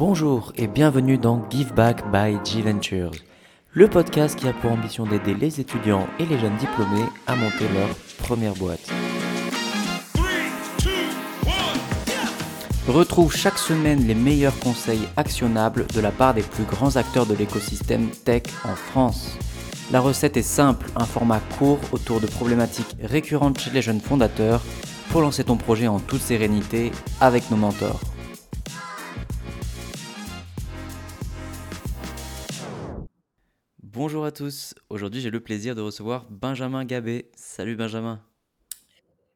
Bonjour et bienvenue dans Give Back by G Ventures, le podcast qui a pour ambition d'aider les étudiants et les jeunes diplômés à monter leur première boîte. Retrouve chaque semaine les meilleurs conseils actionnables de la part des plus grands acteurs de l'écosystème tech en France. La recette est simple, un format court autour de problématiques récurrentes chez les jeunes fondateurs pour lancer ton projet en toute sérénité avec nos mentors. Bonjour à tous, aujourd'hui j'ai le plaisir de recevoir Benjamin Gabé. Salut Benjamin.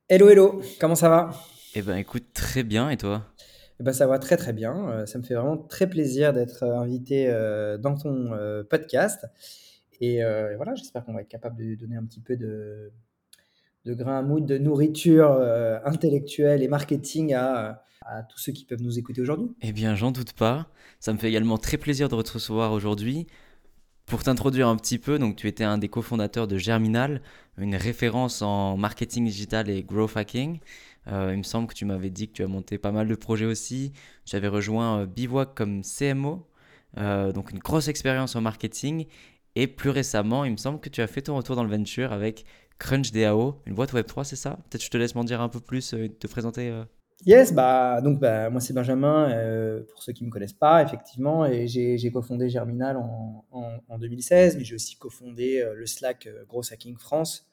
Hello hello, comment ça va? Eh ben écoute très bien et toi? Eh ben, ça va très très bien. Euh, ça me fait vraiment très plaisir d'être euh, invité euh, dans ton podcast. Et, voilà, j'espère qu'on va être capable de donner un petit peu de, de grain à moudre, de nourriture intellectuelle et marketing à, à, tous ceux qui peuvent nous écouter aujourd'hui. Eh bien, j'en doute pas. Ça me fait également très plaisir de te recevoir aujourd'hui. Pour t'introduire un petit peu, donc tu étais un des cofondateurs de Germinal, une référence en marketing digital et growth hacking. Euh, il me semble que tu m'avais dit que tu as monté pas mal de projets aussi. Tu avais rejoint euh, Bivouac comme CMO, euh, donc une grosse expérience en marketing. Et plus récemment, il me semble que tu as fait ton retour dans le venture avec CrunchDAO, une boîte Web3, c'est ça? Peut-être je te laisse m'en dire un peu plus te présenter. Yes, bah, donc bah, moi c'est Benjamin, pour ceux qui ne me connaissent pas, effectivement, et j'ai cofondé Germinal en, en, 2016, mais j'ai aussi cofondé le Slack Gross Hacking France,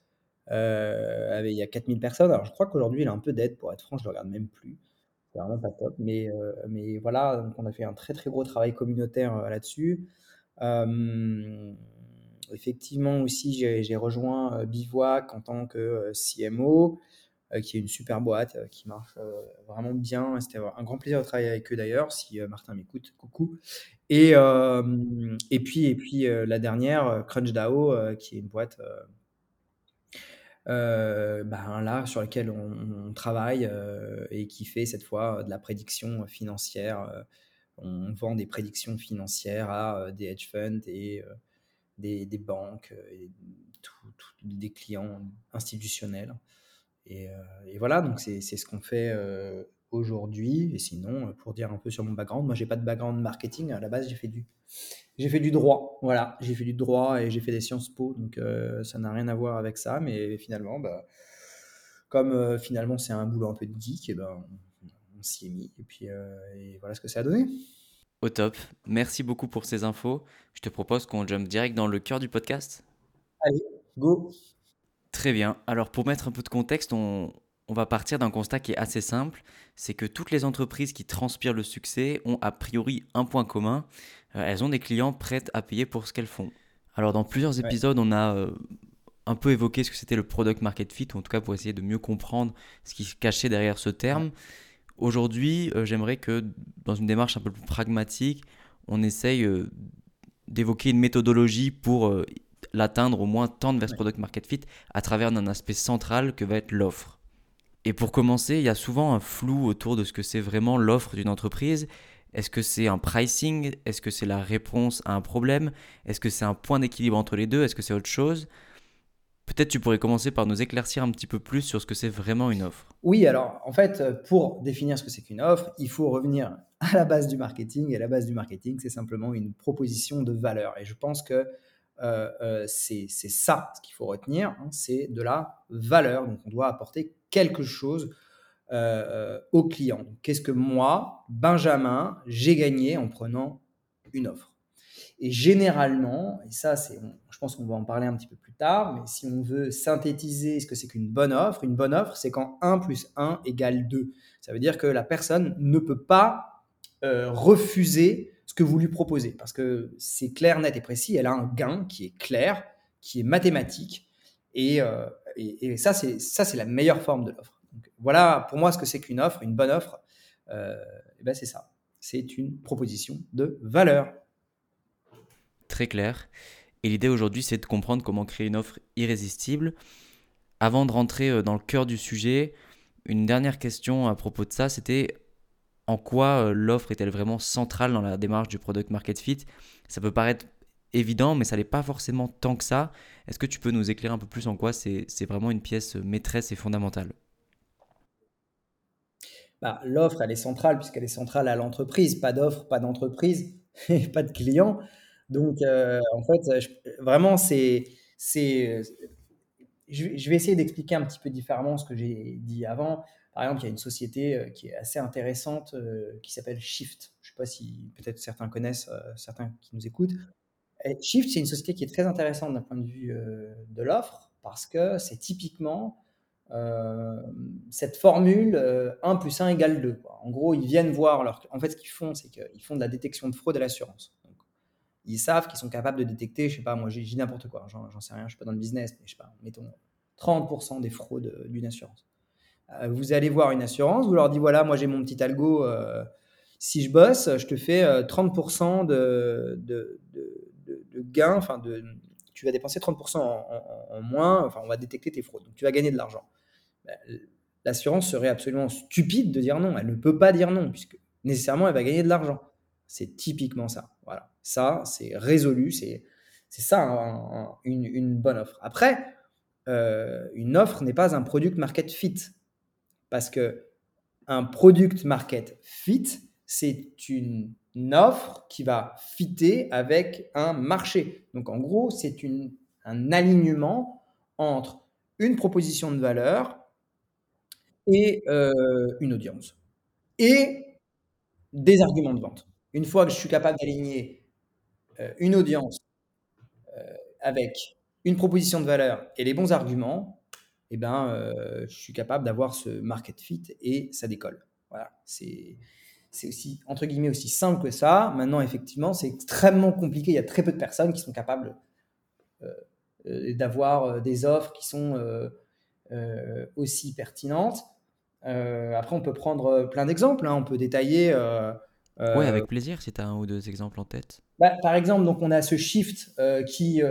euh, il y a 4000 personnes. Alors, je crois qu'aujourd'hui, il a un peu d'aide, pour être franc, je ne le regarde même plus. C'est vraiment pas top. Mais, euh, mais voilà, on a fait un très très gros travail communautaire euh, là-dessus. effectivement, aussi, j'ai rejoint Bivouac en tant que CMO, qui est une super boîte qui marche vraiment bien. C'était un grand plaisir de travailler avec eux d'ailleurs. Si Martin m'écoute, coucou. Et, et puis, et puis la dernière, CrunchDAO, qui est une boîte euh, ben là sur lequel on, travaille euh, et qui fait cette fois de la prédiction financière. Euh, on vend des prédictions financières à des hedge funds et des, banques et des clients institutionnels. Et, et voilà, donc c'est ce qu'on fait aujourd'hui. Et sinon, pour dire un peu sur mon background, moi j'ai pas de background marketing. À la base, j'ai fait du j'ai fait du droit, voilà. J'ai fait du droit et j'ai fait des Sciences Po, donc euh, ça n'a rien à voir avec ça. Mais finalement, bah, comme euh, finalement c'est un boulot un peu de geek, et ben, on, s'y est mis. Et puis euh, et voilà ce que ça a donné. Au top. Merci beaucoup pour ces infos. Je te propose qu'on jump direct dans le cœur du podcast. Allez, go. Très bien. Alors pour mettre un peu de contexte, on, on va partir d'un constat qui est assez simple, c'est que toutes les entreprises qui transpirent le succès ont a priori un point commun, euh, elles ont des clients prêts à payer pour ce qu'elles font. Alors dans plusieurs épisodes, on a euh, un peu évoqué ce que c'était le product market fit, ou en tout cas pour essayer de mieux comprendre ce qui se cachait derrière ce terme. Aujourd'hui, euh, j'aimerais que dans une démarche un peu plus pragmatique, on essaye d'évoquer une méthodologie pour l'atteindre au moins tendre vers ce product market fit à travers un aspect central que va être l'offre. Et pour commencer, il y a souvent un flou autour de ce que c'est vraiment l'offre d'une entreprise est-ce que c'est un pricing? Est-ce que c'est la réponse à un problème? Est-ce que c'est un point d'équilibre entre les deux? Est-ce que c'est autre chose? Peut-être tu pourrais commencer par nous éclaircir un petit peu plus sur ce que c'est vraiment une offre. Oui, alors en fait, pour définir ce que c'est qu'une offre, il faut revenir à la base du marketing. Et la base du marketing, c'est simplement une proposition de valeur. Et je pense que euh, euh, c'est ça ce qu'il faut retenir, hein, c'est de la valeur. Donc on doit apporter quelque chose euh, au client. Qu'est-ce que moi, Benjamin, j'ai gagné en prenant une offre? Et généralement, et ça, c'est, je pense qu'on va en parler un petit peu plus tard, mais si on veut synthétiser ce que c'est qu'une bonne offre, une bonne offre, c'est quand 1 plus 1 égale 2. Ça veut dire que la personne ne peut pas euh, refuser ce que vous lui proposez, parce que c'est clair, net et précis, elle a un gain qui est clair, qui est mathématique, et, euh, ça, c'est, la meilleure forme de l'offre voilà pour moi ce que c'est qu'une offre, une bonne offre. Euh, ben c'est ça. C'est une proposition de valeur. Très clair. Et l'idée aujourd'hui, c'est de comprendre comment créer une offre irrésistible. Avant de rentrer euh, dans le cœur du sujet, une dernière question à propos de ça, c'était en quoi euh, l'offre est-elle vraiment centrale dans la démarche du product market fit? Ça peut paraître évident, mais ça n'est pas forcément tant que ça. Est-ce que tu peux nous éclairer un peu plus en quoi c'est vraiment une pièce maîtresse et fondamentale? Bah, l'offre, elle est centrale puisqu'elle est centrale à l'entreprise. Pas d'offre, pas d'entreprise, pas de client. Donc, euh, en fait, vraiment, c'est, c'est, je, vais essayer d'expliquer un petit peu différemment ce que j'ai dit avant. Par exemple, il y a une société euh, qui est assez intéressante euh, qui s'appelle Shift. Je ne sais pas si peut-être certains connaissent, certains qui nous écoutent. Shift, c'est une société qui est très intéressante d'un point de vue de l'offre parce que c'est typiquement euh, cette formule 1 euh, plus 1 égale 2. En gros, ils viennent voir leur. En fait, ce qu'ils font, c'est qu'ils font de la détection de fraude à l'assurance. Ils savent qu'ils sont capables de détecter, je sais pas, moi j'ai n'importe quoi, j'en sais rien, je suis pas dans le business, mais je sais pas, mettons 30% des fraudes euh, d'une assurance. Vous allez voir une assurance, vous leur dites voilà, moi j'ai mon petit algo, si je bosse, je te fais 30% de, de, de, de gains, enfin de, tu vas dépenser 30% en, moins, enfin on va détecter tes fraudes, donc tu vas gagner de l'argent. Bah, l'assurance serait absolument stupide de dire non. Elle ne peut pas dire non, puisque nécessairement, elle va gagner de l'argent. C'est typiquement ça. Voilà. Ça, c'est résolu. C'est, ça une, bonne offre. Après, euh, une offre n'est pas un product market fit. Parce que un product market fit, c'est une, offre qui va fitter avec un marché. Donc en gros, c'est un alignement entre une proposition de valeur et euh, une audience. Et des arguments de vente. Une fois que je suis capable d'aligner euh, une audience euh, avec une proposition de valeur et les bons arguments, eh ben, je suis capable d'avoir ce market fit et ça décolle. Voilà, c'est aussi, entre guillemets, aussi simple que ça. Maintenant, effectivement, c'est extrêmement compliqué. Il y a très peu de personnes qui sont capables d'avoir des offres qui sont aussi pertinentes. Euh, après, on peut prendre euh, plein d'exemples. Hein. On peut détailler. Euh, oui, avec plaisir, si tu as un ou deux exemples en tête. Bah, par exemple, donc on a ce shift qui,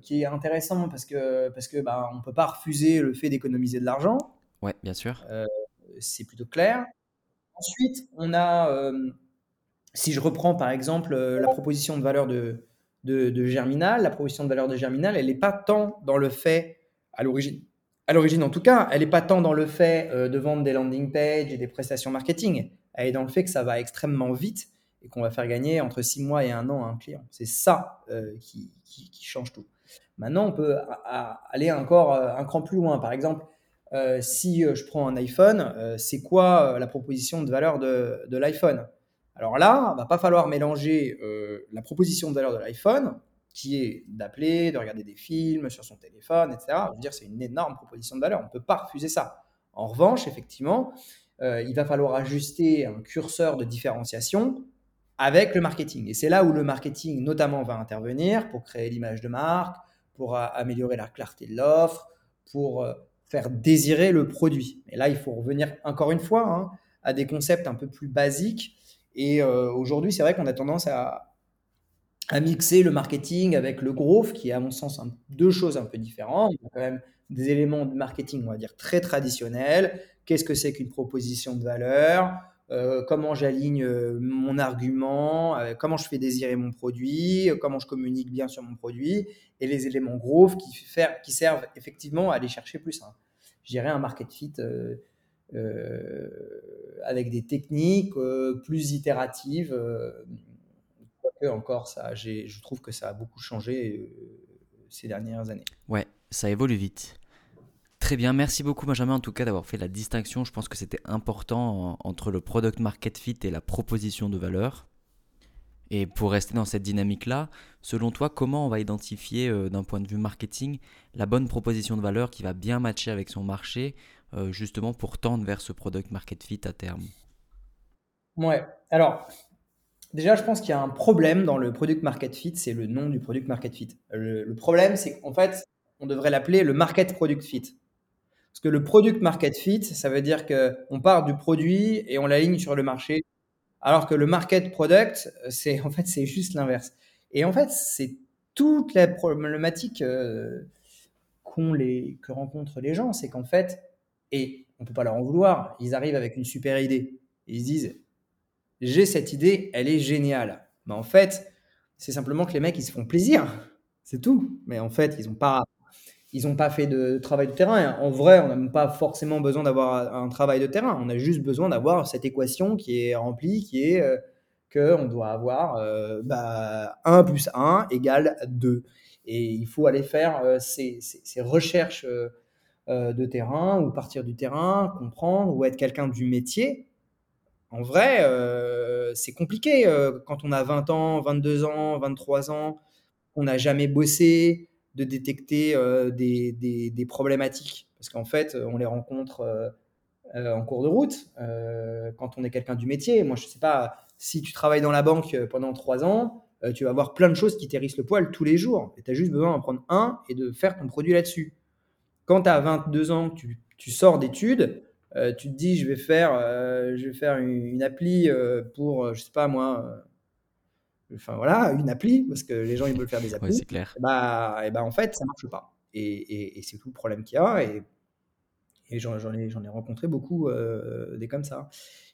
qui est intéressant parce que parce que bah, on peut pas refuser le fait d'économiser de l'argent. Ouais, bien sûr. c'est plutôt clair. Ensuite, on a, si je reprends par exemple la proposition de valeur de, de, de Germinal, la proposition de valeur de Germinal, elle n'est pas tant dans le fait à l'origine à l'origine en tout cas, elle n'est pas tant dans le fait euh, de vendre des landing pages et des prestations marketing, elle est dans le fait que ça va extrêmement vite et qu'on va faire gagner entre six mois et un an à un client. C'est ça euh, qui, change tout. Maintenant, on peut aller encore euh, un cran plus loin. Par exemple, si je prends un iPhone, c'est quoi la proposition de valeur de, de l'iPhone? Alors là, il va pas falloir mélanger la proposition de valeur de l'iPhone qui est d'appeler, de regarder des films sur son téléphone, etc. Je veux dire, c'est une énorme proposition de valeur. On ne peut pas refuser ça. En revanche, effectivement, euh, il va falloir ajuster un curseur de différenciation avec le marketing. Et c'est là où le marketing, notamment, va intervenir pour créer l'image de marque, pour améliorer la clarté de l'offre, pour euh, faire désirer le produit. Et là, il faut revenir encore une fois hein, à des concepts un peu plus basiques. Et euh, aujourd'hui, c'est vrai qu'on a tendance à, à mixer le marketing avec le growth, qui est à mon sens deux choses un peu différentes. Il y a quand même des éléments de marketing, on va dire, très traditionnels. Qu'est-ce que c'est qu'une proposition de valeur? Euh, Comment j'aligne euh, mon argument? Euh, Comment je fais désirer mon produit? Comment je communique bien sur mon produit? Et les éléments growth qui, qui servent effectivement à aller chercher plus un, je dirais, un market fit avec des techniques plus itératives encore, ça, je trouve que ça a beaucoup changé euh, ces dernières années. Ouais, ça évolue vite. Très bien, merci beaucoup Benjamin en tout cas d'avoir fait la distinction. Je pense que c'était important entre le product market fit et la proposition de valeur. Et pour rester dans cette dynamique-là, selon toi, comment on va identifier euh, d'un point de vue marketing la bonne proposition de valeur qui va bien matcher avec son marché, euh, justement pour tendre vers ce product market fit à terme? Ouais, alors Déjà, je pense qu'il y a un problème dans le product market fit, c'est le nom du product market fit. Le, problème, c'est qu'en fait, on devrait l'appeler le market product fit. Parce que le product market fit, ça veut dire qu'on part du produit et on l'aligne sur le marché. Alors que le market product, c'est en fait c'est juste l'inverse. Et en fait, c'est toute la problématique euh, que rencontrent les gens, c'est qu'en fait, et on peut pas leur en vouloir, ils arrivent avec une super idée. ils se disent j'ai cette idée, elle est géniale. Mais en fait, c'est simplement que les mecs, ils se font plaisir. C'est tout. Mais en fait, ils n'ont pas, ils pas fait de travail de terrain. En vrai, on n'a même pas forcément besoin d'avoir un travail de terrain. On a juste besoin d'avoir cette équation qui est remplie, qui est euh, qu'on doit avoir euh, bah, 1 plus 1 égale 2. Et il faut aller faire euh, ces, recherches de terrain ou partir du terrain, comprendre ou être quelqu'un du métier. En vrai, c'est compliqué quand on a 20 ans, 22 ans, 23 ans, on n'a jamais bossé, de détecter euh, des, problématiques. Parce qu'en fait, on les rencontre euh, euh, en cours de route quand on est quelqu'un du métier. Moi, je ne sais pas, si tu travailles dans la banque pendant trois ans, tu vas avoir plein de choses qui t'hérissent le poil tous les jours. Et tu as juste besoin d'en prendre un et de faire ton produit là-dessus. Quand tu as 22 ans, tu sors d'études, tu te dis, je vais faire, je vais faire une, une appli pour, je sais pas moi, enfin voilà, une appli, parce que les gens ils veulent faire des applis. c'est clair. Bah, et bah, en fait, ça marche pas. Et, et, c'est tout le problème qu'il y a. Et, et j'en, ai, j'en ai rencontré beaucoup euh, des comme ça.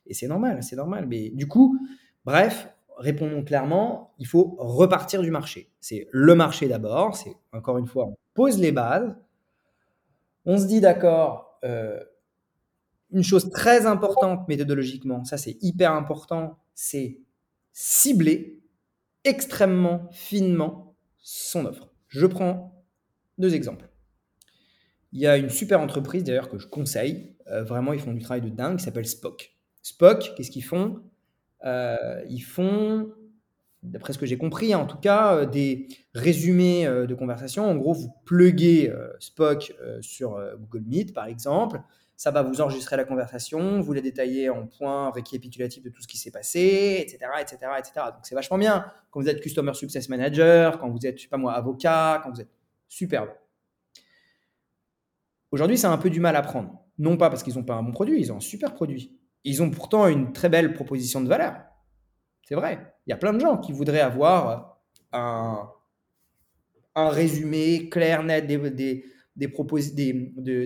Et c'est normal, c'est normal. Mais du coup, bref, répondons clairement, il faut repartir du marché. C'est le marché d'abord. C'est encore une fois, on pose les bases. On se dit d'accord. Euh, une chose très importante méthodologiquement, ça c'est hyper important, c'est cibler extrêmement finement son offre. Je prends deux exemples. Il y a une super entreprise d'ailleurs que je conseille, euh, vraiment ils font du travail de dingue, qui s'appelle Spock. Spock, qu'est-ce qu'ils font? Euh, Ils font, d'après ce que j'ai compris en tout cas, euh, des résumés de conversation. En gros, vous pluguez Spock sur Google Meet par exemple, ça va vous enregistrer la conversation, vous la détailler en points récapitulatifs de tout ce qui s'est passé, etc., etc., etc. Donc c'est vachement bien quand vous êtes Customer Success Manager, quand vous êtes, je sais pas moi, avocat, quand vous êtes superbe. Aujourd'hui, c'est un peu du mal à prendre. Non pas parce qu'ils n'ont pas un bon produit, ils ont un super produit. Ils ont pourtant une très belle proposition de valeur. C'est vrai. Il y a plein de gens qui voudraient avoir un, résumé clair, net des des,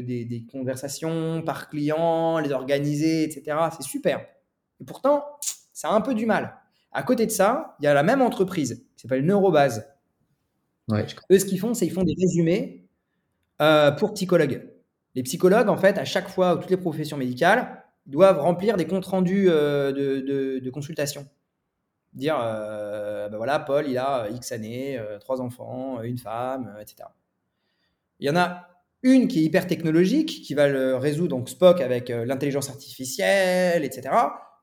des, des, conversations par client, les organiser, etc. C'est super. Et pourtant, ça a un peu du mal. À côté de ça, il y a la même entreprise qui s'appelle Neurobase. Eux, ce qu'ils font, c'est qu'ils font des résumés euh, pour psychologues. Les psychologues, en fait, à chaque fois, toutes les professions médicales, doivent remplir des comptes rendus euh, de, de, consultation. Dire, euh, ben voilà, Paul, il a X années, trois enfants, une femme, etc. Il y en a une qui est hyper technologique, qui va le résoudre, donc Spock avec euh, l'intelligence artificielle, etc.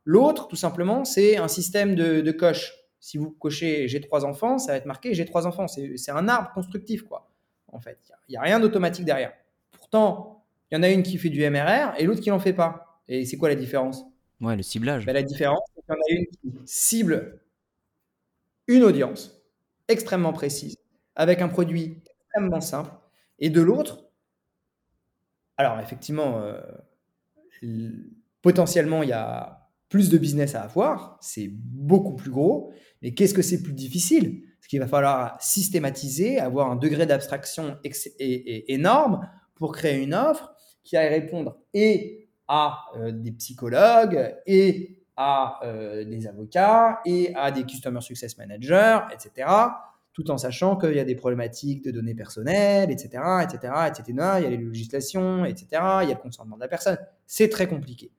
L'autre, tout simplement, c'est un système de, coche. Si vous cochez j'ai trois enfants, ça va être marqué j'ai trois enfants. C'est un arbre constructif, quoi. En fait, il n'y a, rien d'automatique derrière. Pourtant, il y en a une qui fait du MRR et l'autre qui n'en fait pas. Et c'est quoi la différence? Ouais, le ciblage. Ben, la différence, c'est qu'il y en a une qui cible une audience extrêmement précise, avec un produit extrêmement simple, et de l'autre, alors effectivement, euh, potentiellement, il y a plus de business à avoir, c'est beaucoup plus gros, mais qu'est-ce que c'est plus difficile? Ce qu'il va falloir systématiser, avoir un degré d'abstraction énorme pour créer une offre qui aille répondre et à euh, des psychologues et à euh, des avocats et à des customer success managers, etc tout en sachant qu'il y a des problématiques de données personnelles, etc., etc., etc. Il y a les législations, etc. Il y a le consentement de la personne. C'est très compliqué.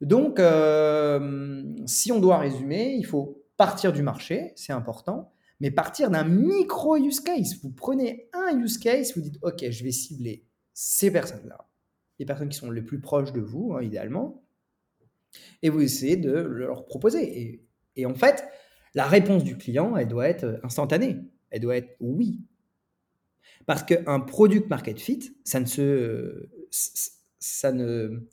Donc, euh, si on doit résumer, il faut partir du marché, c'est important, mais partir d'un micro use case. Vous prenez un use case, vous dites, OK, je vais cibler ces personnes-là, les personnes qui sont les plus proches de vous, hein, idéalement, et vous essayez de leur proposer. Et, et en fait, la réponse du client, elle doit être instantanée. Elle doit être oui. Parce qu'un product market fit, ça ne se. Ça ne.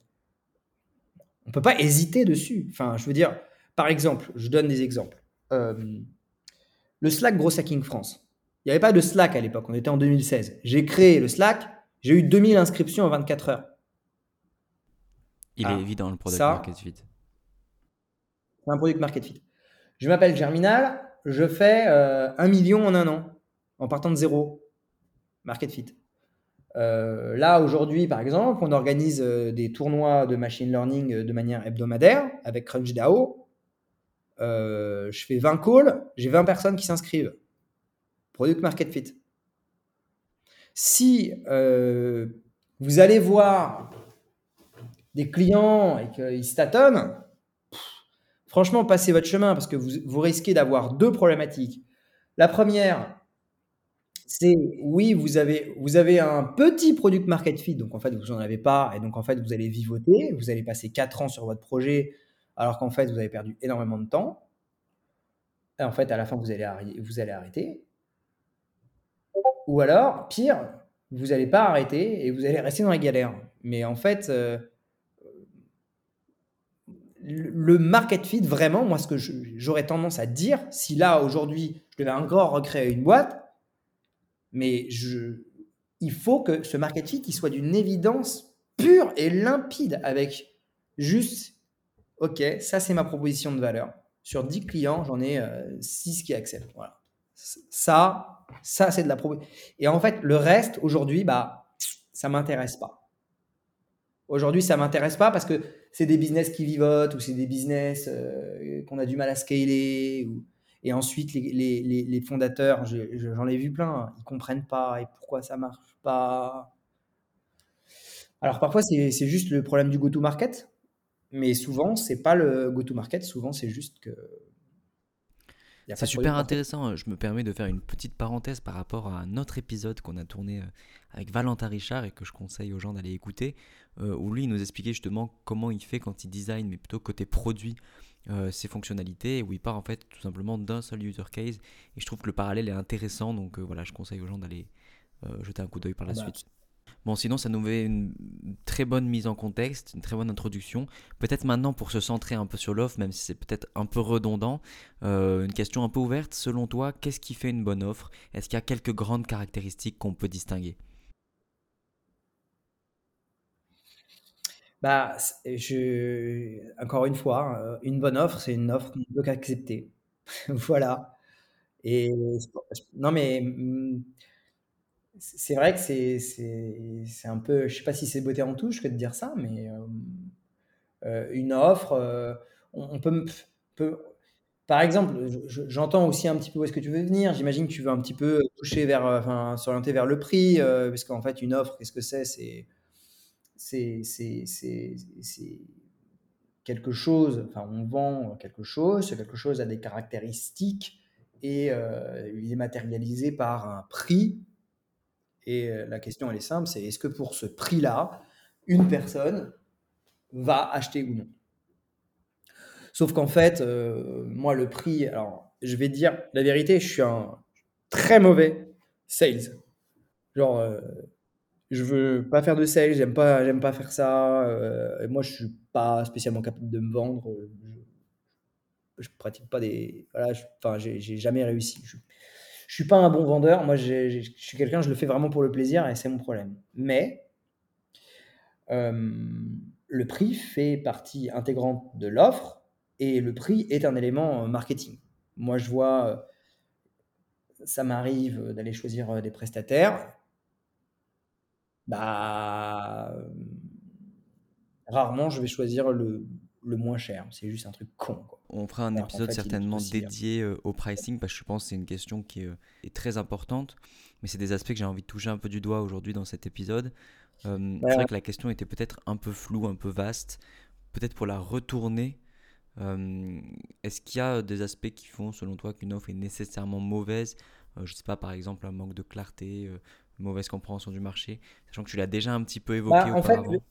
On ne peut pas hésiter dessus. Enfin, je veux dire, par exemple, je donne des exemples. Euh, le Slack Gros Hacking France. Il n'y avait pas de Slack à l'époque, on était en 2016. J'ai créé le Slack, j'ai eu 2000 inscriptions en 24 heures. Il est ah, évident le product market fit. C'est un product market fit. Je m'appelle Germinal, je fais euh, un million en un an, en partant de zéro. Market fit. Euh, là, aujourd'hui, par exemple, on organise euh, des tournois de machine learning de manière hebdomadaire avec CrunchDAO. je fais 20 calls, j'ai 20 personnes qui s'inscrivent. Product market fit. Si vous allez voir des clients et qu'ils tâtonnent, franchement, passez votre chemin parce que vous, vous risquez d'avoir deux problématiques. La première, c'est oui, vous avez, vous avez un petit product market fit, donc en fait, vous n'en avez pas, et donc en fait, vous allez vivoter, vous allez passer 4 ans sur votre projet, alors qu'en fait, vous avez perdu énormément de temps. Et en fait, à la fin, vous allez, vous allez arrêter. Ou alors, pire, vous n'allez pas arrêter et vous allez rester dans la galère. Mais en fait, euh, le market fit, vraiment, moi, ce que j'aurais tendance à dire, si là, aujourd'hui, je devais encore recréer une boîte, mais je, il faut que ce market fit soit d'une évidence pure et limpide avec juste, OK, ça, c'est ma proposition de valeur. Sur 10 clients, j'en ai 6 euh, qui acceptent. Voilà. Ça, ça, c'est de la proposition. Et en fait, le reste, aujourd'hui, bah, ça m'intéresse pas. Aujourd'hui, ça m'intéresse pas parce que c'est des business qui vivotent ou c'est des business euh, qu'on a du mal à scaler. Et ensuite, les, les, les fondateurs, j'en ai, vu plein, hein, ils comprennent pas et pourquoi ça marche pas. Alors parfois, c'est juste le problème du go-to-market, mais souvent, c'est pas le go-to-market, souvent, c'est juste que c'est super intéressant. Hein. Je me permets de faire une petite parenthèse par rapport à un autre épisode qu'on a tourné euh, avec Valentin Richard et que je conseille aux gens d'aller écouter, euh, où lui il nous expliquait justement comment il fait quand il design, mais plutôt côté produit, euh, ses fonctionnalités, où il part en fait tout simplement d'un seul user case. Et je trouve que le parallèle est intéressant, donc voilà, je conseille aux gens d'aller jeter un coup d'œil par la ah bah, suite. Bon, sinon, ça nous fait une très bonne mise en contexte, une très bonne introduction. Peut-être maintenant, pour se centrer un peu sur l'offre, même si c'est peut-être un peu redondant, euh, une question un peu ouverte. Selon toi, qu'est-ce qui fait une bonne offre? Est-ce qu'il y a quelques grandes caractéristiques qu'on peut distinguer? Bah, je... Encore une fois, euh, une bonne offre, c'est une offre qu'on peut qu'accepter. voilà. Et non, mais mm, c'est vrai que c'est un peu, je sais pas si c'est beauté en touche que de dire ça, mais euh, euh, une offre, euh, on, peut, peut, par exemple, j'entends aussi un petit peu où est-ce que tu veux venir. J'imagine que tu veux un petit peu toucher vers, s'orienter vers le prix, parce qu'en fait, une offre, qu'est-ce que c'est? C'est c'est quelque chose, enfin, on vend quelque chose, quelque chose a des caractéristiques et il est matérialisé par un prix et euh, la question, elle est simple, c'est est-ce que pour ce prix-là, une personne va acheter ou non? Sauf qu'en fait, euh, moi, le prix, alors, je vais dire la vérité, je suis un très mauvais sales. Genre, euh, je veux pas faire de sales, j'aime pas, j'aime pas faire ça. et moi, je suis pas spécialement capable de me vendre. Je, je pratique pas des. Voilà, enfin, j'ai jamais réussi. Je suis pas un bon vendeur. Moi, je suis quelqu'un, je le fais vraiment pour le plaisir et c'est mon problème. Mais euh, le prix fait partie intégrante de l'offre et le prix est un élément euh, marketing. Moi, je vois, euh, ça m'arrive d'aller choisir des prestataires. Bah, rarement, je vais choisir le, le moins cher. C'est juste un truc con. On fera un épisode certainement dédié euh, au pricing parce que je pense que c'est une question qui euh, est, très importante. Mais c'est des aspects que j'ai envie de toucher un peu du doigt aujourd'hui dans cet épisode. Euh, c'est vrai que la question était peut-être un peu floue, un peu vaste. Peut-être pour la retourner, est-ce qu'il y a des aspects qui font, selon toi, qu'une offre est nécessairement mauvaise? Je ne sais pas, par exemple, un manque de clarté, mauvaise compréhension du marché, sachant que tu l'as déjà un petit peu évoqué bah, auparavant.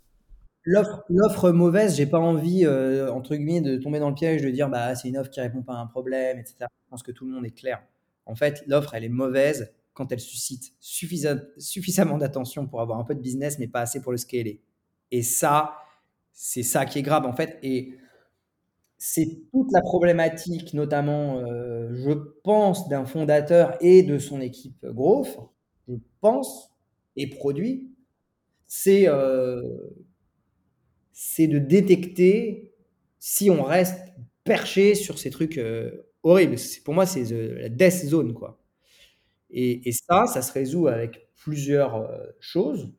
L'offre mauvaise, j'ai pas envie, euh, entre guillemets, de tomber dans le piège de dire bah, c'est une offre qui répond pas à un problème, etc. Je pense que tout le monde est clair. En fait, l'offre, elle est mauvaise quand elle suscite suffisamment d'attention pour avoir un peu de business, mais pas assez pour le scaler. Et ça, c'est ça qui est grave, en fait. Et c'est toute la problématique, notamment, euh, je pense, d'un fondateur et de son équipe growth, je pense, et produit, c'est euh, c'est de détecter si on reste perché sur ces trucs euh, horribles. Pour moi, c'est la death zone, quoi. Et, ça, ça se résout avec plusieurs euh, choses.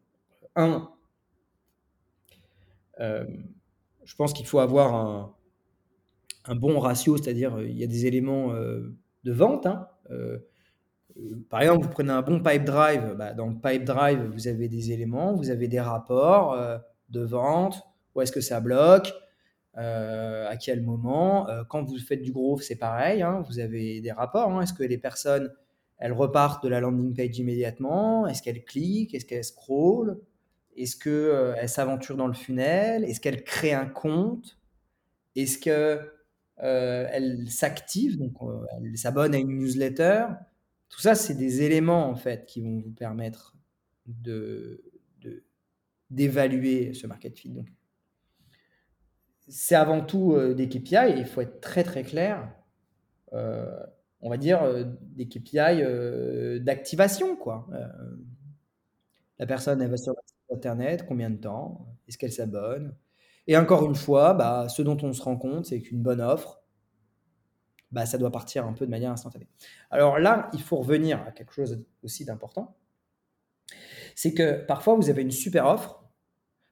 Un, euh, je pense qu'il faut avoir un, bon ratio, c'est-à-dire il y a des éléments de vente. Hein, par exemple, vous prenez un bon pipe drive, bah, dans le pipe drive, vous avez des éléments, vous avez des rapports de vente, où est-ce que ça bloque, à quel moment? quand vous faites du gros, c'est pareil, hein, vous avez des rapports. Hein. est-ce que les personnes, elles repartent de la landing page immédiatement? Est-ce qu'elles cliquent? Est-ce qu'elles scrollent? Est-ce qu'elles s'aventurent dans le funnel? Est-ce qu'elles créent un compte? Est-ce qu'elles s'activent, donc elles s'abonnent à une newsletter? Tout ça, c'est des éléments en fait qui vont vous permettre de, d'évaluer ce market fit. Donc, c'est avant tout euh, des KPI et il faut être très très clair. Euh, on va dire euh, des KPI d'activation quoi. la personne elle va sur internet, combien de temps, est-ce qu'elle s'abonne? Et encore une fois, bah, ce dont on se rend compte, c'est qu'une bonne offre, bah, ça doit partir un peu de manière instantanée. Alors là, il faut revenir à quelque chose aussi d'important. C'est que parfois, vous avez une super offre,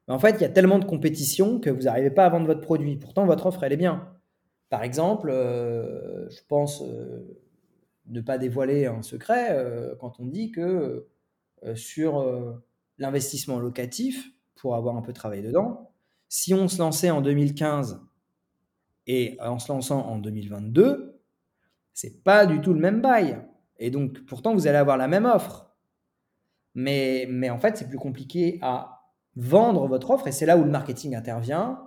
en fait, il y a tellement de compétition que vous n'arrivez pas à vendre votre produit. Pourtant, votre offre, elle est bien. Par exemple, euh, je pense euh, ne pas dévoiler un secret euh, quand on dit que sur l'investissement locatif, pour avoir un peu travaillé dedans, si on se lançait en 2015 et en se lançant en 2022, c'est pas du tout le même bail. Et donc, pourtant, vous allez avoir la même offre. Mais, mais en fait, c'est plus compliqué à vendre votre offre, et c'est là où le marketing intervient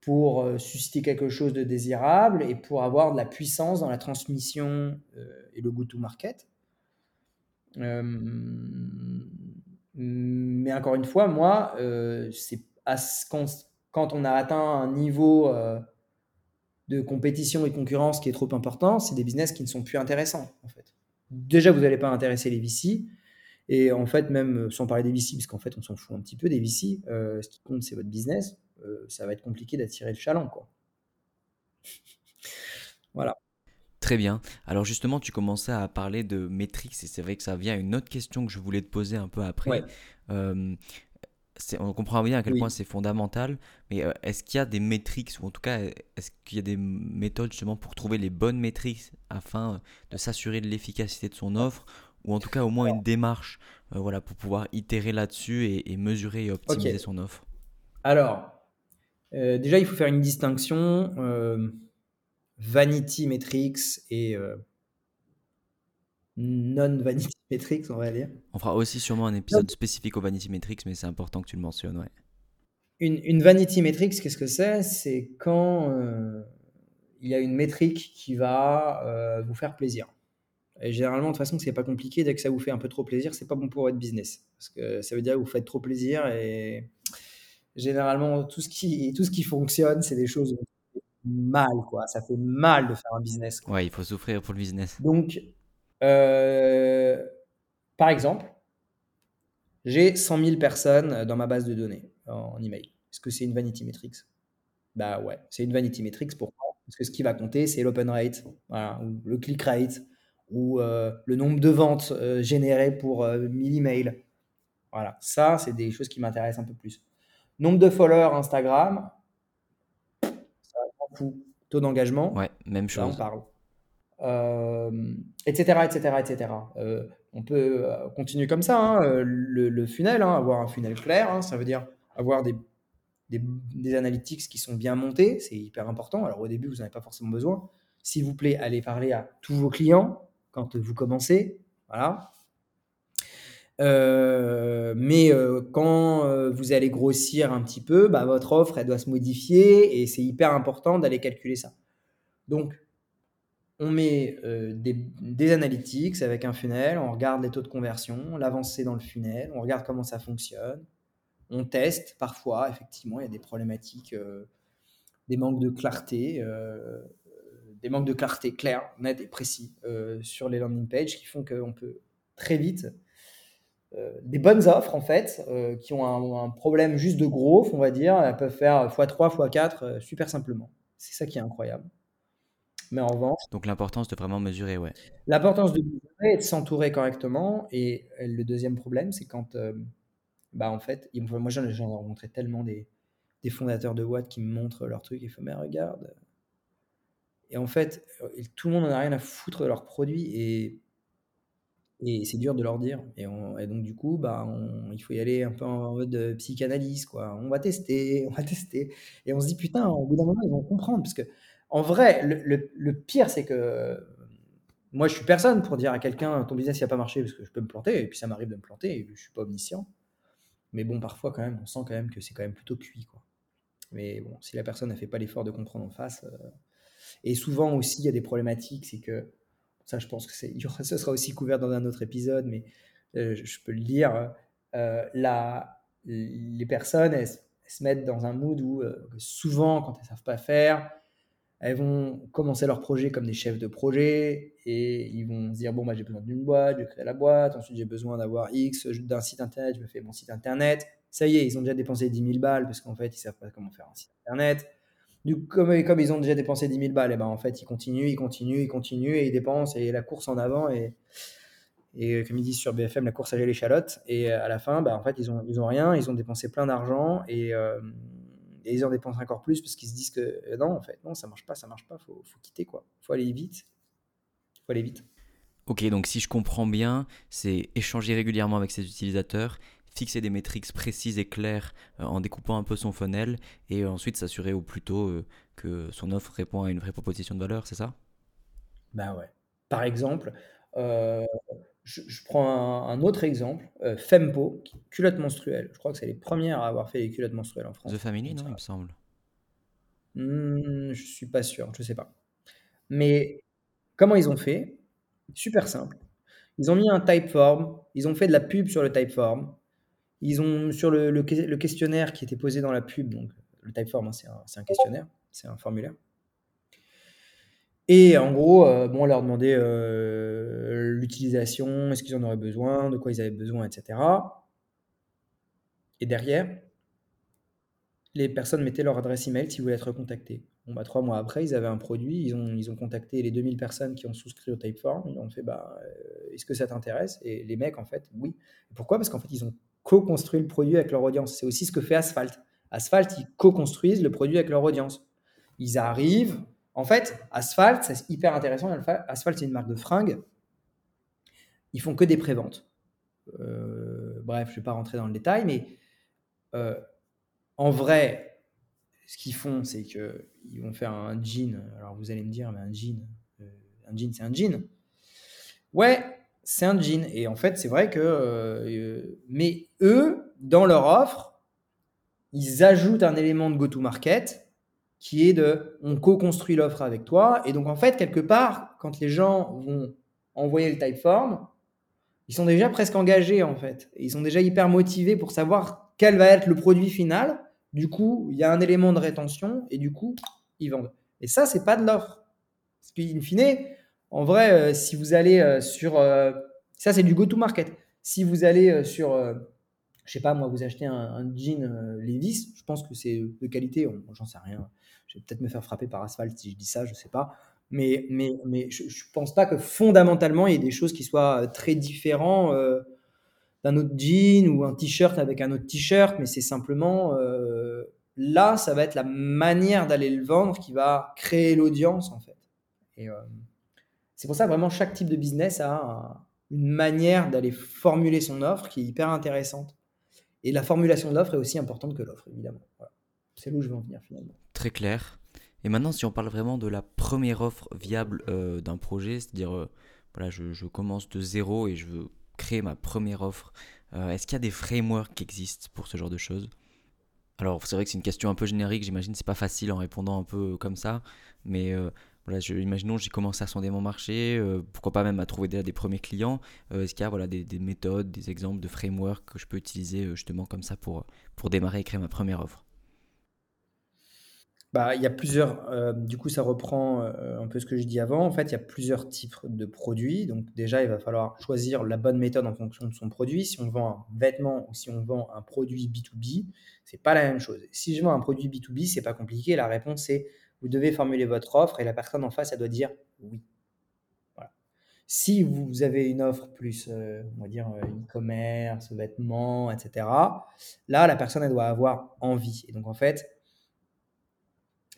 pour euh, susciter quelque chose de désirable et pour avoir de la puissance dans la transmission euh, et le go-to-market. Euh, mais encore une fois, moi, c'est quand, on a atteint un niveau de compétition et concurrence qui est trop important, c'est des business qui ne sont plus intéressants. En fait. Déjà, vous n'allez pas intéresser les VC. Et en fait, même euh, sans parler des VC, parce qu'en fait, on s'en fout un petit peu des VC, euh, ce qui compte, c'est votre business, euh, ça va être compliqué d'attirer le chaland. Quoi. voilà. Très bien. Alors justement, tu commençais à parler de métriques et c'est vrai que ça vient à une autre question que je voulais te poser un peu après. on comprend bien à quel point c'est fondamental, mais est-ce qu'il y a des métriques, ou en tout cas, est-ce qu'il y a des méthodes justement pour trouver les bonnes métriques afin de s'assurer de l'efficacité de son offre ou en tout cas au moins une démarche euh, voilà, pour pouvoir itérer là-dessus et, mesurer et optimiser son offre Alors, euh, déjà, il faut faire une distinction euh, vanity metrics et non-vanity metrics, on va dire. On fera aussi sûrement un épisode spécifique aux vanity metrics, mais c'est important que tu le mentionnes. Ouais. Une, une vanity metrics, qu'est-ce que c'est? C'est quand il y a une métrique qui va vous faire plaisir. Et généralement, de toute façon, c'est pas compliqué. Dès que ça vous fait un peu trop plaisir, c'est pas bon pour votre business. Parce que ça veut dire que vous faites trop plaisir. Et généralement, tout ce qui, tout ce qui fonctionne, c'est des choses mal. Quoi. Ça fait mal de faire un business. Ouais, il faut souffrir pour le business. Donc, euh, par exemple, j'ai 100 000 personnes dans ma base de données en email. Est-ce que c'est une vanity metrics? Bah ouais, c'est une vanity metrics. Pourquoi Parce que ce qui va compter, c'est l'open rate, voilà, ou le click rate, ou euh, le nombre de ventes euh, générées pour 1000 euh, emails. Voilà, ça, c'est des choses qui m'intéressent un peu plus. Nombre de followers Instagram, ça Taux d'engagement, ouais, même chose. on parle. etc., etc., etc. on peut continuer comme ça, hein, le, funnel, hein, avoir un funnel clair, hein, ça veut dire avoir des, des, des analytics qui sont bien montés, c'est hyper important. Alors au début, vous n'en avez pas forcément besoin. S'il vous plaît, allez parler à tous vos clients, quand vous commencez. Voilà. Euh, mais euh, quand euh, vous allez grossir un petit peu, bah, votre offre, elle doit se modifier et c'est hyper important d'aller calculer ça. Donc, on met des, des, analytics avec un funnel, on regarde les taux de conversion, l'avancée dans le funnel, on regarde comment ça fonctionne, on teste parfois, effectivement, il y a des problématiques, des manques de clarté des manques de clarté clairs, nets et précis euh, sur les landing pages qui font qu'on peut très vite euh, des bonnes offres en fait euh, qui ont un, problème juste de gros, on va dire, elles peuvent faire x3, x4 super simplement. C'est ça qui est incroyable. Mais en revanche. Donc l'importance de vraiment mesurer, ouais. L'importance de mesurer et de s'entourer correctement. Et le deuxième problème, c'est quand, bah en fait, moi j'en ai rencontré tellement des, des fondateurs de Watt qui me montrent leur truc et font mais regarde, et en fait, tout le monde n'en a rien à foutre de leurs produits. Et c'est dur de leur dire. Et, donc, du coup, bah, il faut y aller un peu en mode euh, psychanalyse, quoi. On va tester, on va tester. Et on se dit, putain, au bout d'un moment, ils vont comprendre. Parce que, en vrai, le, pire, c'est que moi, je suis personne pour dire à quelqu'un, ton business, n'a pas marché parce que je peux me planter. Et puis, ça m'arrive de me planter. Et je ne suis pas omniscient. Mais bon, parfois, quand même, on sent quand même que c'est quand même plutôt cuit, quoi. Mais bon, si la personne n'a fait pas l'effort de comprendre en face. Euh, et souvent aussi, il y a des problématiques, c'est que ça, je pense que c'est, ce sera aussi couvert dans un autre épisode, mais euh, je peux le dire. Euh, les personnes, elles, se mettent dans un mood où euh, souvent, quand elles ne savent pas faire, elles vont commencer leur projet comme des chefs de projet et ils vont se dire bon bah j'ai besoin d'une boîte, je crée la boîte, ensuite j'ai besoin d'avoir X d'un site internet, je me fais mon site internet. Ça y est, ils ont déjà dépensé 10 000 balles parce qu'en fait ils savent pas comment faire un site internet. Du comme, comme ils ont déjà dépensé 10 000 balles, eh ben en fait, ils continuent, ils continuent, ils continuent et ils dépensent et la course en avant. Et, et comme ils disent sur BFM, la course à l'échalote. Et à la fin, bah, en fait, ils n'ont ils ont rien, ils ont dépensé plein d'argent et, euh, et, ils en dépensent encore plus parce qu'ils se disent que euh, non, en fait, non, ça marche pas, ça marche pas, faut, faut quitter quoi. Faut aller vite. Faut aller vite. Ok, donc si je comprends bien, c'est échanger régulièrement avec ses utilisateurs fixer des métriques précises et claires euh, en découpant un peu son funnel et ensuite s'assurer au plus tôt euh, que son offre répond à une vraie proposition de valeur, c'est ça? Ben ouais. Par exemple, euh, je, prends un, autre exemple, Fempo, culotte menstruelle. Je crois que c'est les premières à avoir fait les culottes menstruelles en France. The Family, non, il me semble. Hmm, je suis pas sûr, je sais pas. Mais comment ils ont fait? Super simple. Ils ont mis un typeform, ils ont fait de la pub sur le typeform, ils ont sur le, questionnaire qui était posé dans la pub, donc le Typeform, hein, c'est un, questionnaire, c'est un formulaire. Et en gros, euh, bon, on leur demandait euh, l'utilisation, est-ce qu'ils en auraient besoin, de quoi ils avaient besoin, etc. Et derrière, les personnes mettaient leur adresse email s'ils voulaient être contactés. Bon, bah, trois mois après, ils avaient un produit, ils ont, contacté les 2000 personnes qui ont souscrit au Typeform, ils ont fait bah, euh, est-ce que ça t'intéresse? Et les mecs, en fait, oui. pourquoi? Parce qu'en fait, ils ont co-construit le produit avec leur audience. C'est aussi ce que fait Asphalt. Asphalt, ils co-construisent le produit avec leur audience. Ils arrivent. En fait, Asphalt, c'est hyper intéressant. Asphalt, c'est une marque de fringues. Ils font que des préventes. Euh, bref, je ne vais pas rentrer dans le détail, mais euh, en vrai, ce qu'ils font, c'est qu'ils vont faire un jean. Alors vous allez me dire, mais un jean, euh, un jean, c'est un jean? Ouais, c'est un jean. Et en fait, c'est vrai que. Euh, mais eux, dans leur offre, ils ajoutent un élément de go-to-market qui est de on co-construit l'offre avec toi. Et donc, en fait, quelque part, quand les gens vont envoyer le typeform, ils sont déjà presque engagés, en fait. ils sont déjà hyper motivés pour savoir quel va être le produit final. Du coup, il y a un élément de rétention et du coup, ils vendent. Et ça, c'est pas de l'offre. Parce qu'in fine, en vrai, euh, si vous allez euh, sur. Euh, ça, c'est du go-to-market. Si vous allez sur. je sais pas, moi, vous achetez un, jean Levis, je pense que c'est de qualité, j'en sais rien. Je vais peut-être me faire frapper par asphalte si je dis ça, je sais pas. Mais, mais, mais je ne pense pas que fondamentalement, il y ait des choses qui soient très différentes d'un autre jean ou un t-shirt avec un autre t-shirt, mais c'est simplement là, ça va être la manière d'aller le vendre qui va créer l'audience en fait. Et, c'est pour ça vraiment chaque type de business a une manière d'aller formuler son offre qui est hyper intéressante. Et la formulation de l'offre est aussi importante que l'offre, évidemment. C'est là où je veux en venir finalement. Très clair. Et maintenant, si on parle vraiment de la première offre viable euh, d'un projet, c'est-à-dire, euh, je, commence de zéro et je veux créer ma première offre, euh, est-ce qu'il y a des frameworks qui existent pour ce genre de choses? Alors, c'est vrai que c'est une question un peu générique, j'imagine, c'est pas facile en répondant un peu comme ça, mais voilà, je, imaginons j'ai commencé à sonder mon marché, euh, pourquoi pas même à trouver des, des premiers clients. Euh, est-ce qu'il y a voilà, des, méthodes, des exemples de frameworks que je peux utiliser euh, justement comme ça pour, pour démarrer et créer ma première offre? Bah, il y a plusieurs, du coup ça reprend un peu ce que je dis avant, en fait il y a plusieurs types de produits, donc déjà il va falloir choisir la bonne méthode en fonction de son produit, si on vend un vêtement ou si on vend un produit B2B, c'est pas la même chose. Si je vends un produit B2B, c'est pas compliqué, la réponse est vous devez formuler votre offre et la personne en face, elle doit dire oui. Si vous avez une offre plus, euh, on va dire, euh, e-commerce, vêtements, etc., là, la personne, elle doit avoir envie. Et donc, en fait,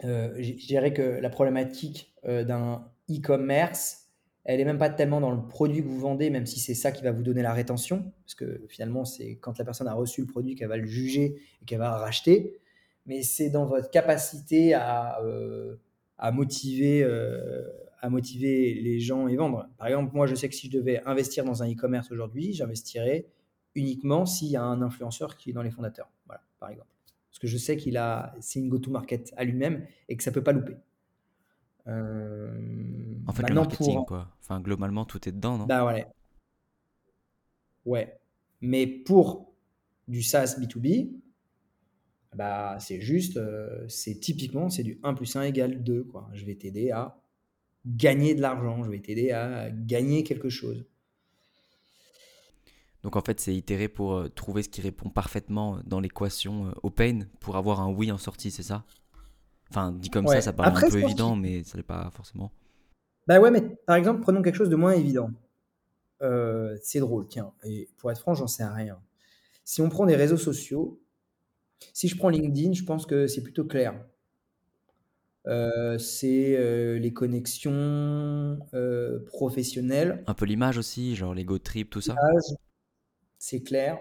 euh, je dirais que la problématique d'un e-commerce, elle est même pas tellement dans le produit que vous vendez, même si c'est ça qui va vous donner la rétention, parce que finalement, c'est quand la personne a reçu le produit qu'elle va le juger et qu'elle va racheter, mais c'est dans votre capacité à, euh, à, motiver, euh, à motiver les gens et vendre. Par exemple, moi, je sais que si je devais investir dans un e-commerce aujourd'hui, j'investirais uniquement s'il y a un influenceur qui est dans les fondateurs, voilà, par exemple. Parce que je sais qu'il a, c'est une go-to-market à lui-même et que ça peut pas louper. Euh, en fait, le marketing, quoi. Enfin, globalement, tout est dedans, non? Bah ouais. Ouais. Mais pour du SaaS B2B, bah, c'est juste, euh, c'est typiquement, c'est du 1 plus 1 égale 2. Quoi. Je vais t'aider à gagner de l'argent, je vais t'aider à gagner quelque chose. Donc en fait, c'est itérer pour euh, trouver ce qui répond parfaitement dans l'équation open pour avoir un oui en sortie, c'est ça? Enfin, dit comme ça, ça paraît un peu évident, mais ça n'est pas forcément. Bah ouais, mais par exemple, prenons quelque chose de moins évident. Euh, c'est drôle, tiens. Et pour être franc, j'en sais rien. Si on prend des réseaux sociaux, si je prends LinkedIn, je pense que c'est plutôt clair. Euh, c'est euh, les connexions professionnelles. Un peu l'image aussi, genre l'ego trip, tout ça. C'est clair.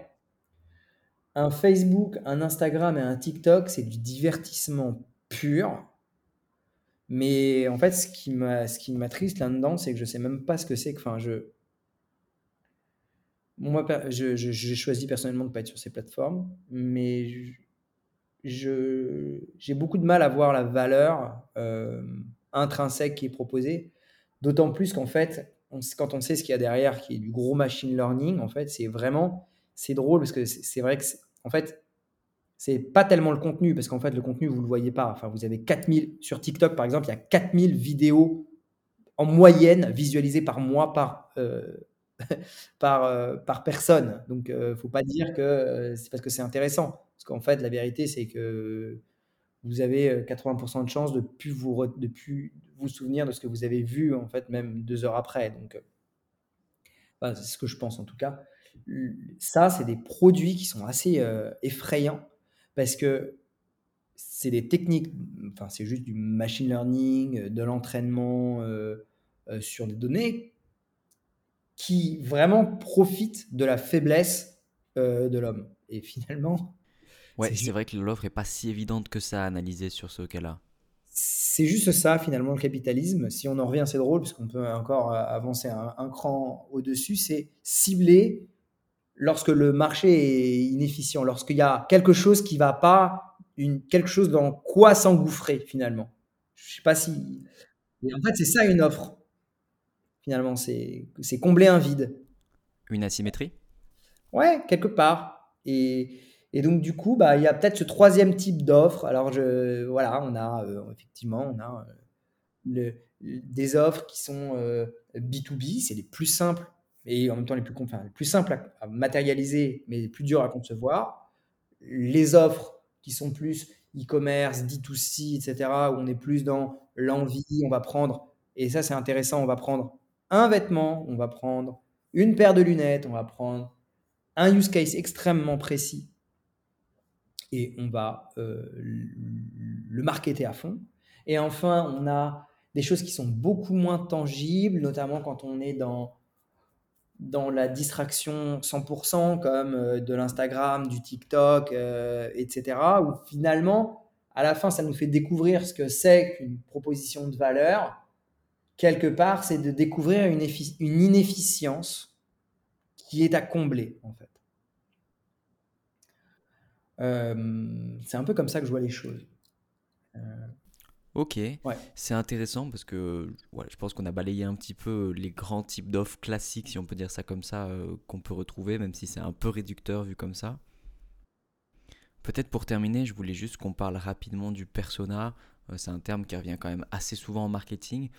Un Facebook, un Instagram et un TikTok, c'est du divertissement pur. Mais en fait, ce qui m'attriste là-dedans, c'est que je sais même pas ce que c'est que. Enfin, je. Moi, j'ai choisi personnellement de ne pas être sur ces plateformes, mais j'ai beaucoup de mal à voir la valeur euh, intrinsèque qui est proposée. D'autant plus qu'en fait, quand on sait ce qu'il y a derrière, qui est du gros machine learning, en fait, c'est vraiment. C'est drôle parce que c'est vrai que, en fait, c'est pas tellement le contenu, parce qu'en fait, le contenu, vous le voyez pas. Enfin, vous avez 4000, sur TikTok, par exemple, il y a 4000 vidéos en moyenne visualisées par mois, par, euh, par, euh, par personne. Donc, euh, faut pas dire que c'est parce que c'est intéressant. Parce qu'en fait, la vérité, c'est que vous avez 80% de chances de plus vous, plus vous souvenir de ce que vous avez vu, en fait, même deux heures après. Donc, c'est ce que je pense en tout cas. Ça, c'est des produits qui sont assez effrayants parce que c'est des techniques, enfin c'est juste du machine learning, euh, de l'entraînement euh, euh, sur des données qui vraiment profitent de la faiblesse de l'homme. Et finalement... Ouais, c'est vrai que l'offre n'est pas si évidente que ça à analyser sur ce cas-là. C'est juste ça, finalement, le capitalisme. Si on en revient, c'est drôle, parce qu'on peut encore avancer un, un cran au-dessus, c'est cibler lorsque le marché est inefficient, lorsqu'il y a quelque chose qui va pas, une, quelque chose dans quoi s'engouffrer finalement. Je sais pas si. en fait, c'est ça une offre. Finalement, c'est combler un vide. Une asymétrie? Ouais, quelque part. Et, et donc, du coup, bah, il y a peut-être ce troisième type d'offre. Alors, voilà, on a euh, effectivement on a, euh, des offres qui sont B2B, euh, c'est les plus simples et en même temps les plus, enfin, les plus simples à, matérialiser, mais les plus durs à concevoir. Les offres qui sont plus e-commerce, D2C, etc., où on est plus dans l'envie, on va prendre, et ça c'est intéressant, on va prendre un vêtement, on va prendre une paire de lunettes, on va prendre un use case extrêmement précis, et on va euh, le marketer à fond. Et enfin, on a des choses qui sont beaucoup moins tangibles, notamment quand on est dans dans la distraction 100% comme euh, de l'Instagram, du TikTok, euh, etc. Où finalement, à la fin, ça nous fait découvrir ce que c'est qu'une proposition de valeur. Quelque part, c'est de découvrir une, une, inefficience qui est à combler, en fait. Euh, c'est un peu comme ça que je vois les choses. Ok, c'est intéressant parce que je pense qu'on a balayé un petit peu les grands types d'offres classiques, si on peut dire ça comme ça, euh, qu'on peut retrouver, même si c'est un peu réducteur vu comme ça. Peut-être pour terminer, je voulais juste qu'on parle rapidement du persona. Euh, c'est un terme qui revient quand même assez souvent en marketing.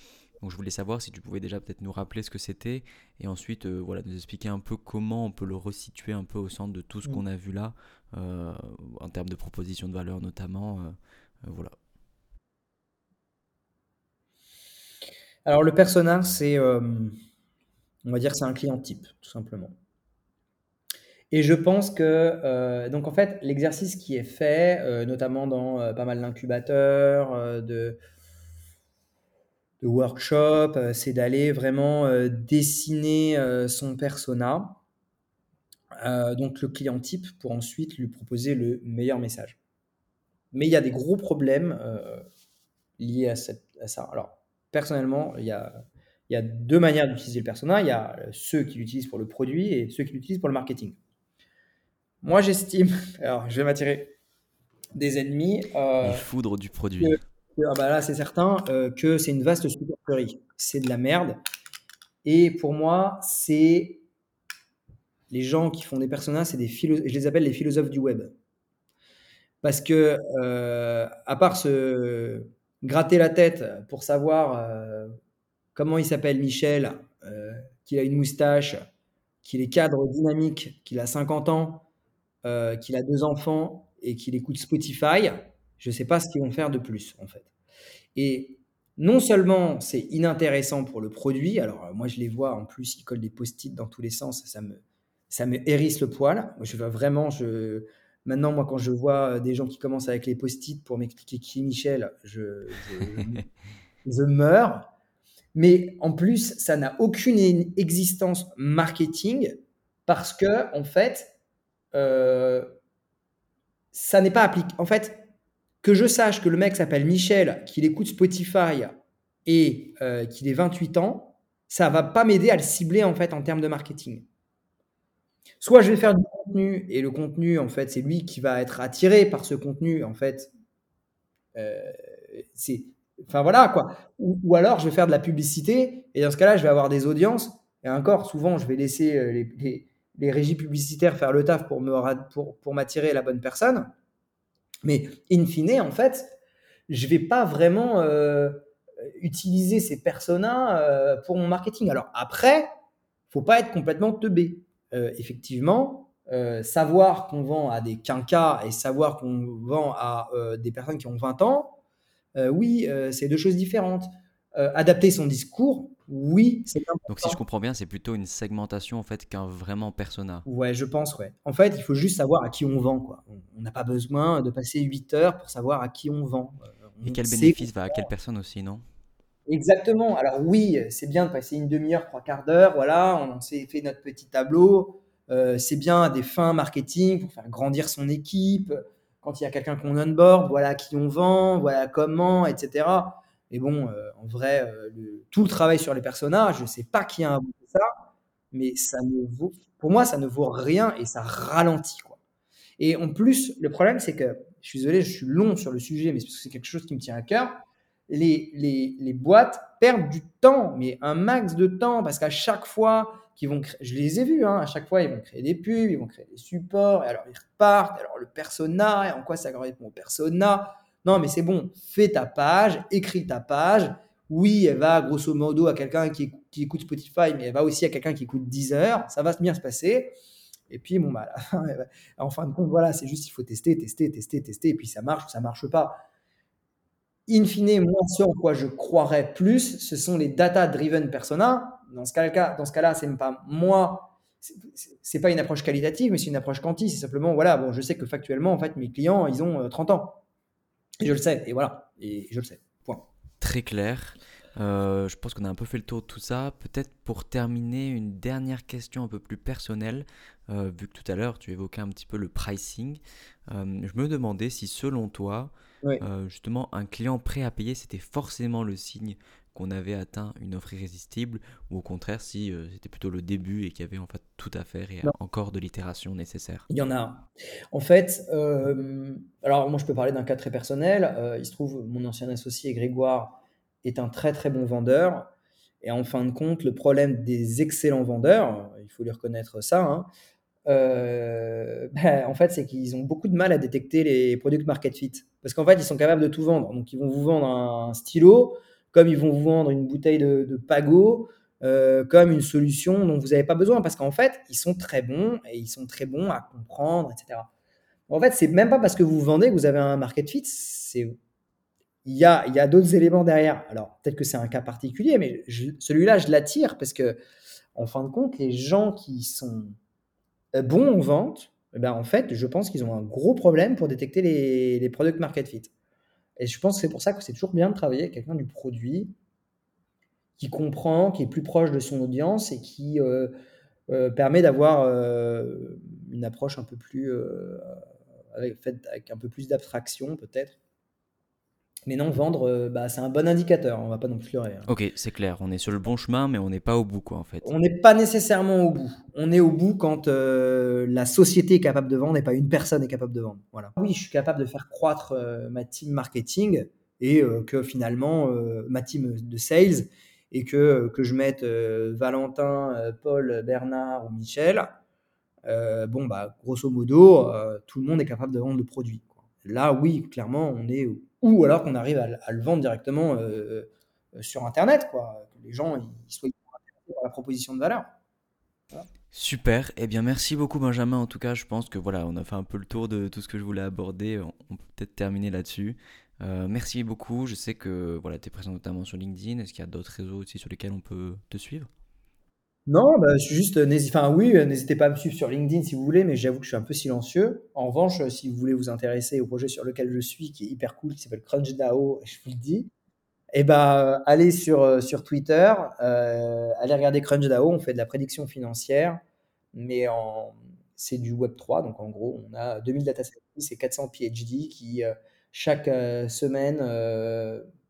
Donc je voulais savoir si tu pouvais déjà peut-être nous rappeler ce que c'était et ensuite euh, voilà, nous expliquer un peu comment on peut le resituer un peu au centre de tout ce mmh. qu'on a vu là, en termes de proposition de valeur notamment. voilà. Alors le persona, c'est, euh, on va dire, c'est un client type, tout simplement. Et je pense que, euh, donc en fait, l'exercice qui est fait, euh, notamment dans pas mal d'incubateurs, de, de workshop, c'est d'aller vraiment dessiner son persona, donc le client type, pour ensuite lui proposer le meilleur message. Mais il y a des gros problèmes liés à, à, ça. Alors, personnellement, il y a, il y a deux manières d'utiliser le persona. Il y a ceux qui l'utilisent pour le produit et ceux qui l'utilisent pour le marketing. Moi, j'estime, alors je vais m'attirer des ennemis. Euh, Les foudres du produit. Ah bah là, c'est certain euh, que c'est une vaste supercherie. C'est de la merde. Et pour moi, c'est les gens qui font des personnages, c'est je les appelle les philosophes du web. Parce que, euh, à part se gratter la tête pour savoir comment il s'appelle Michel, qu'il a une moustache, qu'il est cadre dynamique, qu'il a 50 ans, qu'il a deux enfants et qu'il écoute Spotify, je ne sais pas ce qu'ils vont faire de plus, en fait. Et non seulement c'est inintéressant pour le produit, alors moi je les vois, en plus ils collent des post-it dans tous les sens, ça me, ça me hérisse le poil. Je veux vraiment, je, maintenant moi quand je vois des gens qui commencent avec les post-it pour m'expliquer qui est Michel, je, je, meurs. Mais en plus, ça n'a aucune existence marketing parce que, en fait, euh, ça n'est pas appliqué. En fait, que je sache que le mec s'appelle Michel, qu'il écoute Spotify et euh, qu'il ait 28 ans, ça va pas m'aider à le cibler en fait en termes de marketing. Soit je vais faire du contenu et le contenu en fait c'est lui qui va être attiré par ce contenu en fait. Euh, enfin voilà quoi. Ou, alors je vais faire de la publicité et dans ce cas-là je vais avoir des audiences et encore souvent je vais laisser euh, les les régies publicitaires faire le taf pour, me, pour, pour m'attirer la bonne personne. Mais in fine, en fait, je vais pas vraiment euh, utiliser ces personas euh, pour mon marketing. Alors après, faut pas être complètement teubé. Euh, effectivement, savoir qu'on vend à des quinquas et savoir qu'on vend à des personnes qui ont 20 ans, oui, c'est deux choses différentes. adapter son discours, oui, c'est Donc si je comprends bien, c'est plutôt une segmentation en fait qu'un vraiment persona. Ouais, je pense, ouais. En fait, il faut juste savoir à qui on vend, quoi. On n'a pas besoin de passer 8 heures pour savoir à qui on vend. Euh, Et quel bénéfice va à quelle personne aussi, non? Exactement. Alors oui, c'est bien de passer une demi-heure, trois quarts d'heure, voilà, on s'est fait notre petit tableau. Euh, c'est bien des fins marketing pour faire grandir son équipe. Quand il y a quelqu'un qu'on onboard, voilà à qui on vend, voilà comment, etc. Mais bon, euh, en vrai, euh, tout le travail sur les personnages, je ne sais pas qui a inventé ça, mais ça ne vaut, pour moi, ça ne vaut rien et ça ralentit. Quoi. Et en plus, le problème, c'est que, je suis désolé, je suis long sur le sujet, mais c'est quelque chose qui me tient à cœur. Les, les, les, boîtes perdent du temps, mais un max de temps, parce qu'à chaque fois qu'ils vont créer, je les ai vus, hein, à chaque fois, ils vont créer des pubs, ils vont créer des supports, et alors ils repartent, alors le persona, et en quoi ça correspond au persona non, mais c'est bon, fais ta page, écris ta page. Oui, elle va grosso modo à quelqu'un qui, écoute Spotify, mais elle va aussi à quelqu'un qui écoute Deezer. Ça va bien se passer. Et puis, bon, bah, en fin de compte, voilà, c'est juste, il faut tester, tester, tester, tester, et puis ça marche ou ça marche pas. In fine, moi, ce en quoi je croirais plus, ce sont les data-driven persona. Dans ce cas-là, dans ce même pas moi, c'est pas une approche qualitative, mais c'est une approche quanti. C'est simplement, voilà, bon, je sais que factuellement, en fait, mes clients, ils ont 30 euh, ans. Et je le sais, et voilà, et je le sais. Point. Très clair. Euh, je pense qu'on a un peu fait le tour de tout ça. Peut-être pour terminer, une dernière question un peu plus personnelle. Euh, vu que tout à l'heure, tu évoquais un petit peu le pricing. Euh, je me demandais si, selon toi, justement, un client prêt à payer, c'était forcément le signe qu'on avait atteint une offre irrésistible ou au contraire si euh, c'était plutôt le début et qu'il y avait en fait tout à faire et encore de l'itération nécessaire Il y en a. En fait, euh, alors moi je peux parler d'un cas très personnel. Euh, il se trouve, mon ancien associé Grégoire est un très très bon vendeur. Et en fin de compte, le problème des excellents vendeurs, il faut lui reconnaître ça, hein, ben, en fait, c'est qu'ils ont beaucoup de mal à détecter les produits market fit. Parce qu'en fait, ils sont capables de tout vendre. Donc, ils vont vous vendre un stylo, comme ils vont vous vendre une bouteille de, de Pago, euh, comme une solution dont vous n'avez pas besoin, parce qu'en fait, ils sont très bons et ils sont très bons à comprendre, etc. En fait, c'est même pas parce que vous vendez que vous avez un market fit, c'est il y a, a d'autres éléments derrière. Alors, peut-être que c'est un cas particulier, mais celui-là, je l'attire parce que, en fin de compte, les gens qui sont euh, bons en vente, eh ben, en fait, je pense qu'ils ont un gros problème pour détecter les, les product market fit. Et je pense que c'est pour ça que c'est toujours bien de travailler avec quelqu'un du produit qui comprend, qui est plus proche de son audience et qui permet d'avoir une approche un peu plus avec, avec un peu plus d'abstraction peut-être mais non, vendre, euh, bah, c'est un bon indicateur, on va pas non plus leurrer. Hein. Ok, c'est clair, on est sur le bon chemin, mais on n'est pas au bout, quoi, en fait. On n'est pas nécessairement au bout. On est au bout quand euh, la société est capable de vendre et pas une personne est capable de vendre. Voilà. Oui, je suis capable de faire croître euh, ma team marketing et que finalement, ma team de sales, et que, que je mette Valentin, Paul, Bernard ou Michel, bon, bah, grosso modo, tout le monde est capable de vendre le produit. Là, oui, clairement, on est ou alors qu'on arrive à, le vendre directement euh, euh, sur Internet, quoi. Que les gens ils soient intéressés par la proposition de valeur. Super, eh bien merci beaucoup Benjamin, en tout cas je pense que voilà, on a fait un peu le tour de tout ce que je voulais aborder, on, peut peut-être terminer là-dessus. Euh, merci beaucoup, je sais que voilà, tu es présent notamment sur LinkedIn, est-ce qu'il y a d'autres réseaux aussi sur lesquels on peut te suivre? Non, bah, juste, enfin oui, n'hésitez pas à me suivre sur LinkedIn si vous voulez, mais j'avoue que je suis un peu silencieux. En revanche, si vous voulez vous intéresser au projet sur lequel je suis, qui est hyper cool, qui s'appelle CrunchDAO, je vous le dis, eh ben, allez sur, euh, sur Twitter, euh, allez regarder CrunchDAO, on fait de la prédiction financière, mais en, c'est du Web3, donc en gros, on a 2000 data et 400 PhD qui, euh, chaque semaine,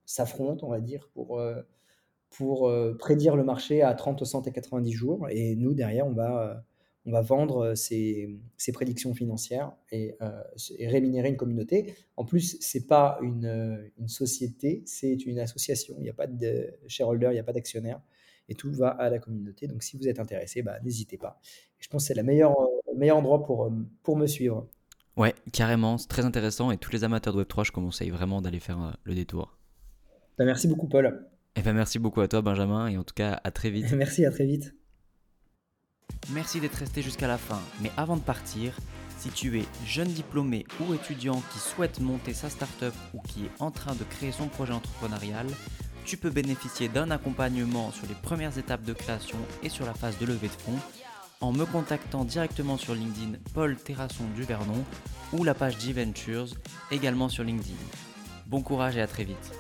s'affrontent, on va dire, pour pour euh, prédire le marché à 30, 60 et 90 jours. Et nous, derrière, on va, euh, on va vendre euh, ces, ces prédictions financières et, et, rémunérer une communauté. En plus, ce n'est pas une, une société, c'est une association. Il n'y a pas de shareholder, il n'y a pas d'actionnaire. Et tout va à la communauté. Donc, si vous êtes intéressé, bah, n'hésitez pas. je pense que c'est le meilleur, meilleur endroit pour, pour me suivre. Ouais, carrément, c'est très intéressant. Et tous les amateurs de Web3, je conseille vraiment d'aller faire le détour. Bah, merci beaucoup, Paul. Eh ben, merci beaucoup à toi, Benjamin, et en tout cas, à très vite. merci, à très vite. Merci d'être resté jusqu'à la fin. Mais avant de partir, si tu es jeune diplômé ou étudiant qui souhaite monter sa startup ou qui est en train de créer son projet entrepreneurial, tu peux bénéficier d'un accompagnement sur les premières étapes de création et sur la phase de levée de fonds en me contactant directement sur LinkedIn Paul Terrasson du Vernon ou la page G-Ventures également sur LinkedIn. Bon courage et à très vite.